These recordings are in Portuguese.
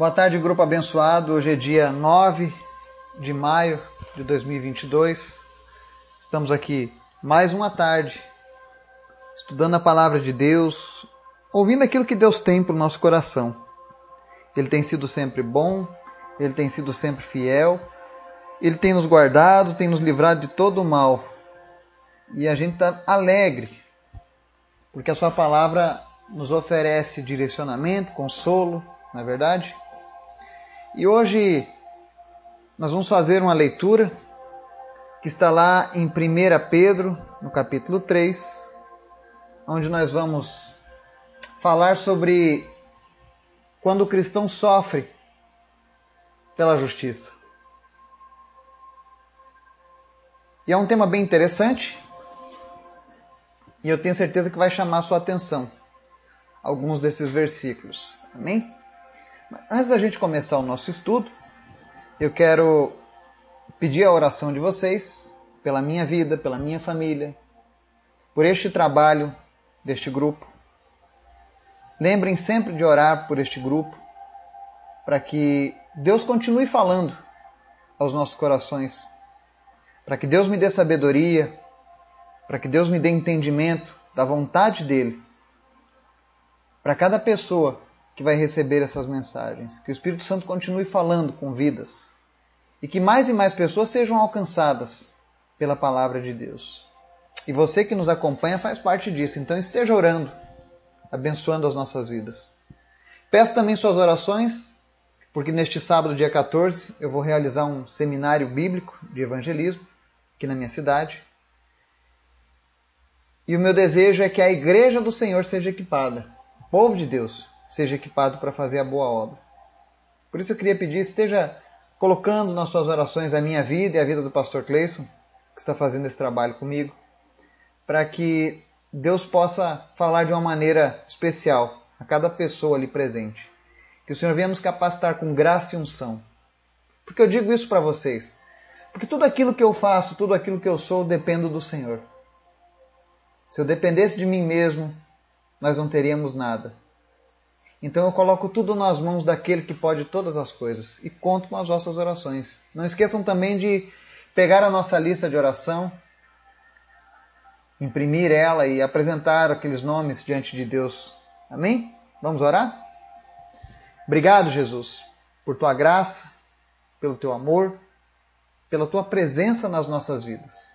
Boa tarde, grupo abençoado. Hoje é dia 9 de maio de 2022. Estamos aqui mais uma tarde, estudando a palavra de Deus, ouvindo aquilo que Deus tem para o nosso coração. Ele tem sido sempre bom, ele tem sido sempre fiel, ele tem nos guardado, tem nos livrado de todo o mal. E a gente está alegre, porque a Sua palavra nos oferece direcionamento, consolo, não é verdade? E hoje nós vamos fazer uma leitura que está lá em 1 Pedro, no capítulo 3, onde nós vamos falar sobre quando o cristão sofre pela justiça. E é um tema bem interessante e eu tenho certeza que vai chamar a sua atenção alguns desses versículos. Amém? Antes da gente começar o nosso estudo, eu quero pedir a oração de vocês pela minha vida, pela minha família, por este trabalho deste grupo. Lembrem sempre de orar por este grupo, para que Deus continue falando aos nossos corações, para que Deus me dê sabedoria, para que Deus me dê entendimento da vontade dEle para cada pessoa que vai receber essas mensagens. Que o Espírito Santo continue falando com vidas e que mais e mais pessoas sejam alcançadas pela palavra de Deus. E você que nos acompanha faz parte disso, então esteja orando, abençoando as nossas vidas. Peço também suas orações, porque neste sábado, dia 14, eu vou realizar um seminário bíblico de evangelismo aqui na minha cidade. E o meu desejo é que a igreja do Senhor seja equipada povo de Deus seja equipado para fazer a boa obra. Por isso eu queria pedir, esteja colocando nas suas orações a minha vida e a vida do pastor Cleison, que está fazendo esse trabalho comigo, para que Deus possa falar de uma maneira especial a cada pessoa ali presente. Que o Senhor venha nos capacitar com graça e unção. Porque eu digo isso para vocês. Porque tudo aquilo que eu faço, tudo aquilo que eu sou, dependo do Senhor. Se eu dependesse de mim mesmo, nós não teríamos nada. Então eu coloco tudo nas mãos daquele que pode todas as coisas e conto com as vossas orações. Não esqueçam também de pegar a nossa lista de oração, imprimir ela e apresentar aqueles nomes diante de Deus. Amém? Vamos orar? Obrigado, Jesus, por tua graça, pelo teu amor, pela tua presença nas nossas vidas.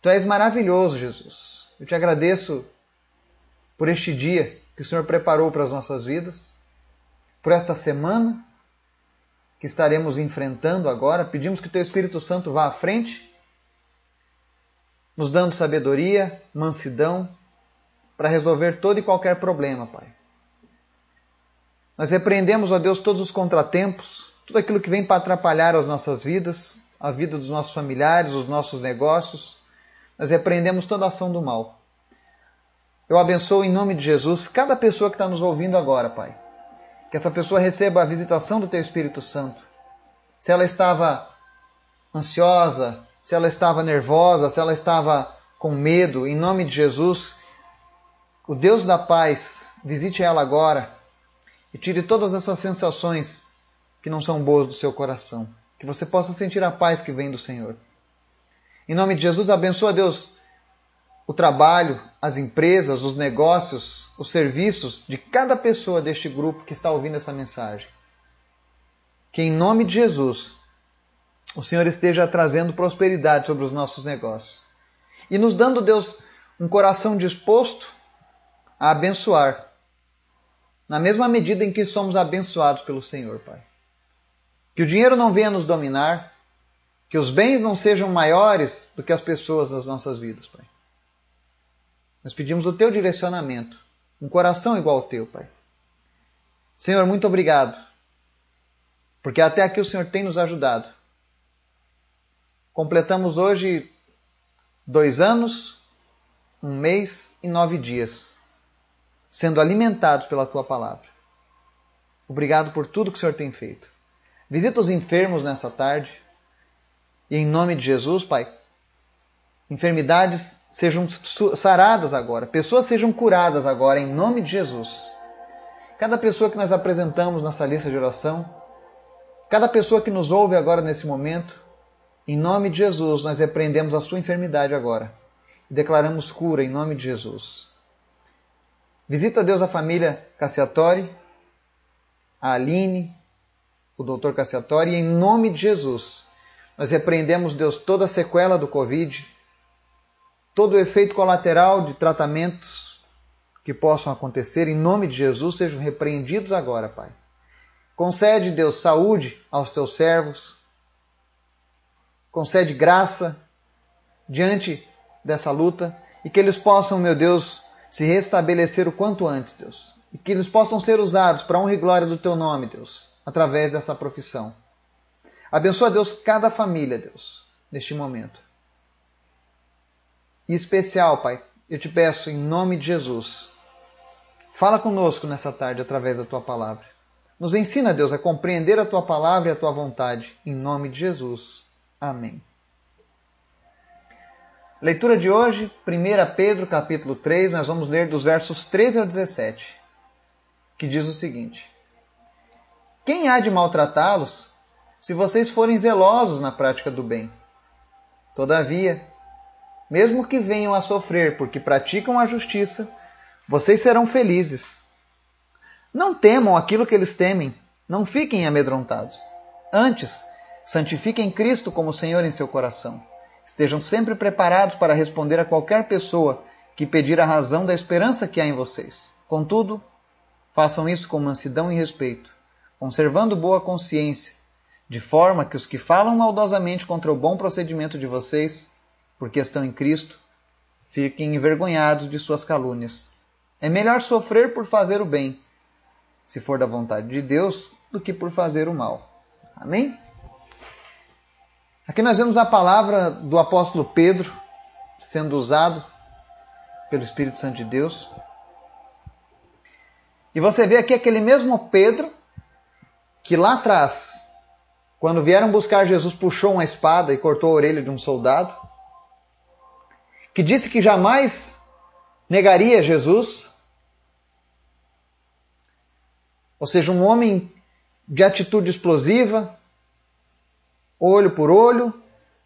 Tu és maravilhoso, Jesus. Eu te agradeço por este dia que o Senhor preparou para as nossas vidas, por esta semana que estaremos enfrentando agora. Pedimos que o Teu Espírito Santo vá à frente, nos dando sabedoria, mansidão, para resolver todo e qualquer problema, Pai. Nós repreendemos, ó Deus, todos os contratempos, tudo aquilo que vem para atrapalhar as nossas vidas, a vida dos nossos familiares, os nossos negócios. Nós repreendemos toda ação do mal. Eu abençoo em nome de Jesus cada pessoa que está nos ouvindo agora, Pai. Que essa pessoa receba a visitação do Teu Espírito Santo. Se ela estava ansiosa, se ela estava nervosa, se ela estava com medo, em nome de Jesus, o Deus da paz visite ela agora e tire todas essas sensações que não são boas do seu coração. Que você possa sentir a paz que vem do Senhor. Em nome de Jesus, abençoa Deus o trabalho, as empresas, os negócios, os serviços de cada pessoa deste grupo que está ouvindo essa mensagem. Que em nome de Jesus, o Senhor esteja trazendo prosperidade sobre os nossos negócios e nos dando, Deus, um coração disposto a abençoar, na mesma medida em que somos abençoados pelo Senhor, Pai. Que o dinheiro não venha nos dominar, que os bens não sejam maiores do que as pessoas das nossas vidas, Pai. Nós pedimos o teu direcionamento, um coração igual ao teu, Pai. Senhor, muito obrigado, porque até aqui o Senhor tem nos ajudado. Completamos hoje dois anos, um mês e nove dias, sendo alimentados pela tua palavra. Obrigado por tudo que o Senhor tem feito. Visita os enfermos nessa tarde. E em nome de Jesus, Pai, enfermidades sejam saradas agora, pessoas sejam curadas agora em nome de Jesus. cada pessoa que nós apresentamos nessa lista de oração, cada pessoa que nos ouve agora nesse momento, em nome de Jesus, nós repreendemos a sua enfermidade agora e declaramos cura em nome de Jesus. Visita Deus a família Cassiatori, a Aline, o doutor Cassiatori, e em nome de Jesus, nós repreendemos, Deus, toda a sequela do Covid, todo o efeito colateral de tratamentos que possam acontecer, em nome de Jesus, sejam repreendidos agora, Pai. Concede, Deus, saúde aos teus servos, concede graça diante dessa luta e que eles possam, meu Deus, se restabelecer o quanto antes, Deus. E que eles possam ser usados para a honra e glória do teu nome, Deus, através dessa profissão. Abençoa, Deus, cada família, Deus, neste momento. Em especial, Pai, eu te peço em nome de Jesus, fala conosco nessa tarde através da tua palavra. Nos ensina, Deus, a compreender a tua palavra e a tua vontade. Em nome de Jesus. Amém. Leitura de hoje, 1 Pedro capítulo 3, nós vamos ler dos versos 13 ao 17, que diz o seguinte: Quem há de maltratá-los se vocês forem zelosos na prática do bem. Todavia, mesmo que venham a sofrer porque praticam a justiça, vocês serão felizes. Não temam aquilo que eles temem, não fiquem amedrontados. Antes, santifiquem Cristo como Senhor em seu coração. Estejam sempre preparados para responder a qualquer pessoa que pedir a razão da esperança que há em vocês. Contudo, façam isso com mansidão e respeito, conservando boa consciência de forma que os que falam maldosamente contra o bom procedimento de vocês, porque estão em Cristo, fiquem envergonhados de suas calúnias. É melhor sofrer por fazer o bem, se for da vontade de Deus, do que por fazer o mal. Amém? Aqui nós vemos a palavra do apóstolo Pedro sendo usado pelo Espírito Santo de Deus. E você vê aqui aquele mesmo Pedro que lá atrás quando vieram buscar Jesus, puxou uma espada e cortou a orelha de um soldado, que disse que jamais negaria Jesus, ou seja, um homem de atitude explosiva, olho por olho,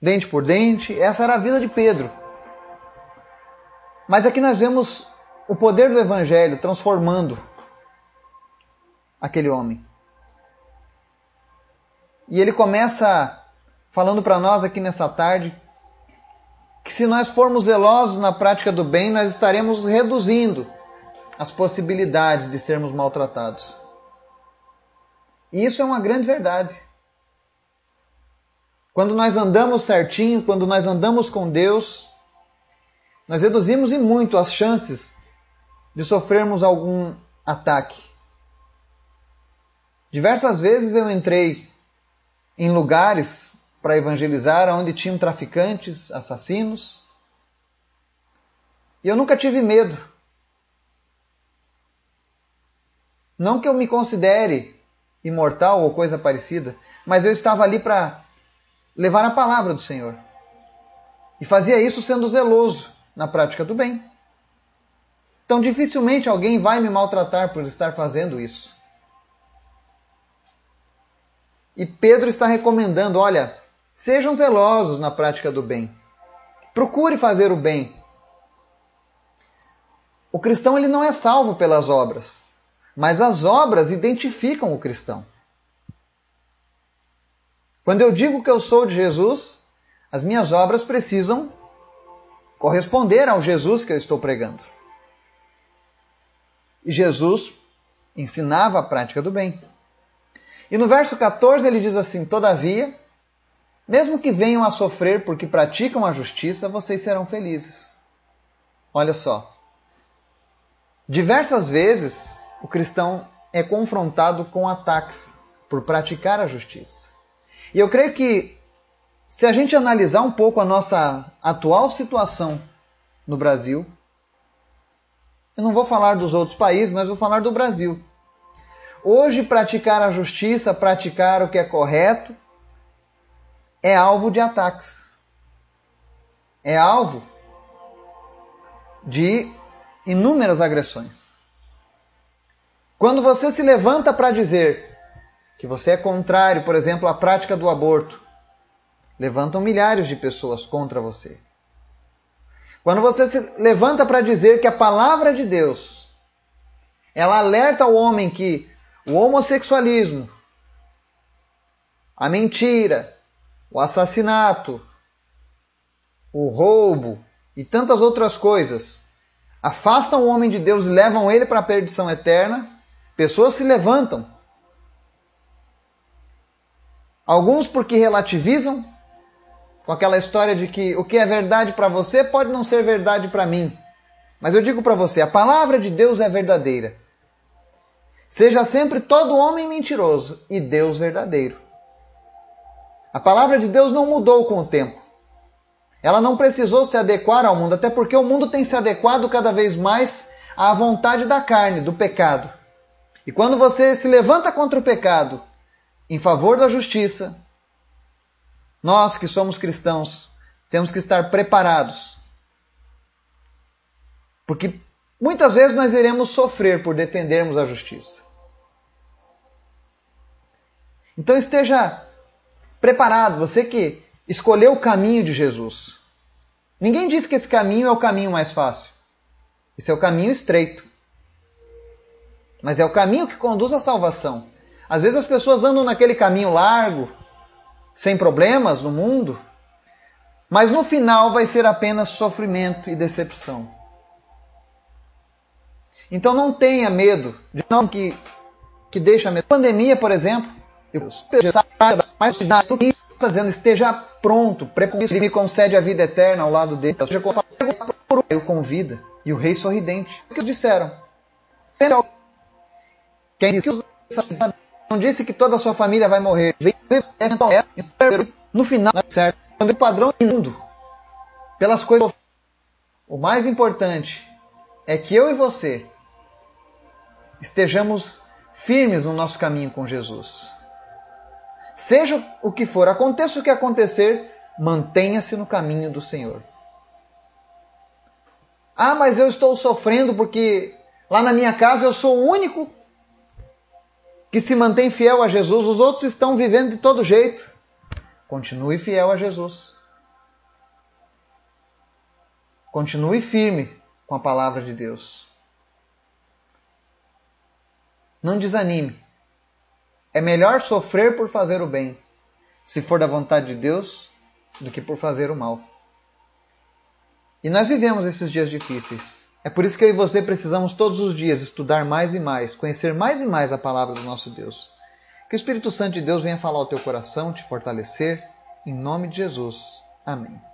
dente por dente, essa era a vida de Pedro. Mas aqui nós vemos o poder do Evangelho transformando aquele homem. E ele começa falando para nós aqui nessa tarde que se nós formos zelosos na prática do bem, nós estaremos reduzindo as possibilidades de sermos maltratados. E isso é uma grande verdade. Quando nós andamos certinho, quando nós andamos com Deus, nós reduzimos em muito as chances de sofrermos algum ataque. Diversas vezes eu entrei em lugares para evangelizar onde tinham traficantes, assassinos. E eu nunca tive medo. Não que eu me considere imortal ou coisa parecida, mas eu estava ali para levar a palavra do Senhor. E fazia isso sendo zeloso na prática do bem. Então dificilmente alguém vai me maltratar por estar fazendo isso. E Pedro está recomendando: olha, sejam zelosos na prática do bem. Procure fazer o bem. O cristão ele não é salvo pelas obras, mas as obras identificam o cristão. Quando eu digo que eu sou de Jesus, as minhas obras precisam corresponder ao Jesus que eu estou pregando. E Jesus ensinava a prática do bem. E no verso 14 ele diz assim: Todavia, mesmo que venham a sofrer porque praticam a justiça, vocês serão felizes. Olha só. Diversas vezes o cristão é confrontado com ataques por praticar a justiça. E eu creio que se a gente analisar um pouco a nossa atual situação no Brasil, eu não vou falar dos outros países, mas vou falar do Brasil. Hoje, praticar a justiça, praticar o que é correto, é alvo de ataques. É alvo de inúmeras agressões. Quando você se levanta para dizer que você é contrário, por exemplo, à prática do aborto, levantam milhares de pessoas contra você. Quando você se levanta para dizer que a palavra de Deus ela alerta o homem que o homossexualismo, a mentira, o assassinato, o roubo e tantas outras coisas afastam o homem de Deus e levam ele para a perdição eterna, pessoas se levantam. Alguns porque relativizam, com aquela história de que o que é verdade para você pode não ser verdade para mim. Mas eu digo para você, a palavra de Deus é verdadeira. Seja sempre todo homem mentiroso e Deus verdadeiro. A palavra de Deus não mudou com o tempo. Ela não precisou se adequar ao mundo, até porque o mundo tem se adequado cada vez mais à vontade da carne, do pecado. E quando você se levanta contra o pecado em favor da justiça, nós que somos cristãos temos que estar preparados. Porque muitas vezes nós iremos sofrer por defendermos a justiça. Então esteja preparado, você que escolheu o caminho de Jesus. Ninguém diz que esse caminho é o caminho mais fácil. Esse é o caminho estreito. Mas é o caminho que conduz à salvação. Às vezes as pessoas andam naquele caminho largo, sem problemas no mundo, mas no final vai ser apenas sofrimento e decepção. Então não tenha medo de não que, que deixa medo. Pandemia, por exemplo, eu mais está dizendo esteja pronto, prepare ele me concede a vida eterna ao lado dele. Eu convida e o rei sorridente. O que disseram? Quem disse que não disse que toda a sua família vai morrer. No final, certo? Quando o padrão do mundo, pelas coisas. O mais importante é que eu e você estejamos firmes no nosso caminho com Jesus. Seja o que for, aconteça o que acontecer, mantenha-se no caminho do Senhor. Ah, mas eu estou sofrendo porque lá na minha casa eu sou o único que se mantém fiel a Jesus, os outros estão vivendo de todo jeito. Continue fiel a Jesus. Continue firme com a palavra de Deus. Não desanime. É melhor sofrer por fazer o bem, se for da vontade de Deus, do que por fazer o mal. E nós vivemos esses dias difíceis. É por isso que eu e você precisamos todos os dias estudar mais e mais, conhecer mais e mais a palavra do nosso Deus. Que o Espírito Santo de Deus venha falar ao teu coração, te fortalecer, em nome de Jesus. Amém.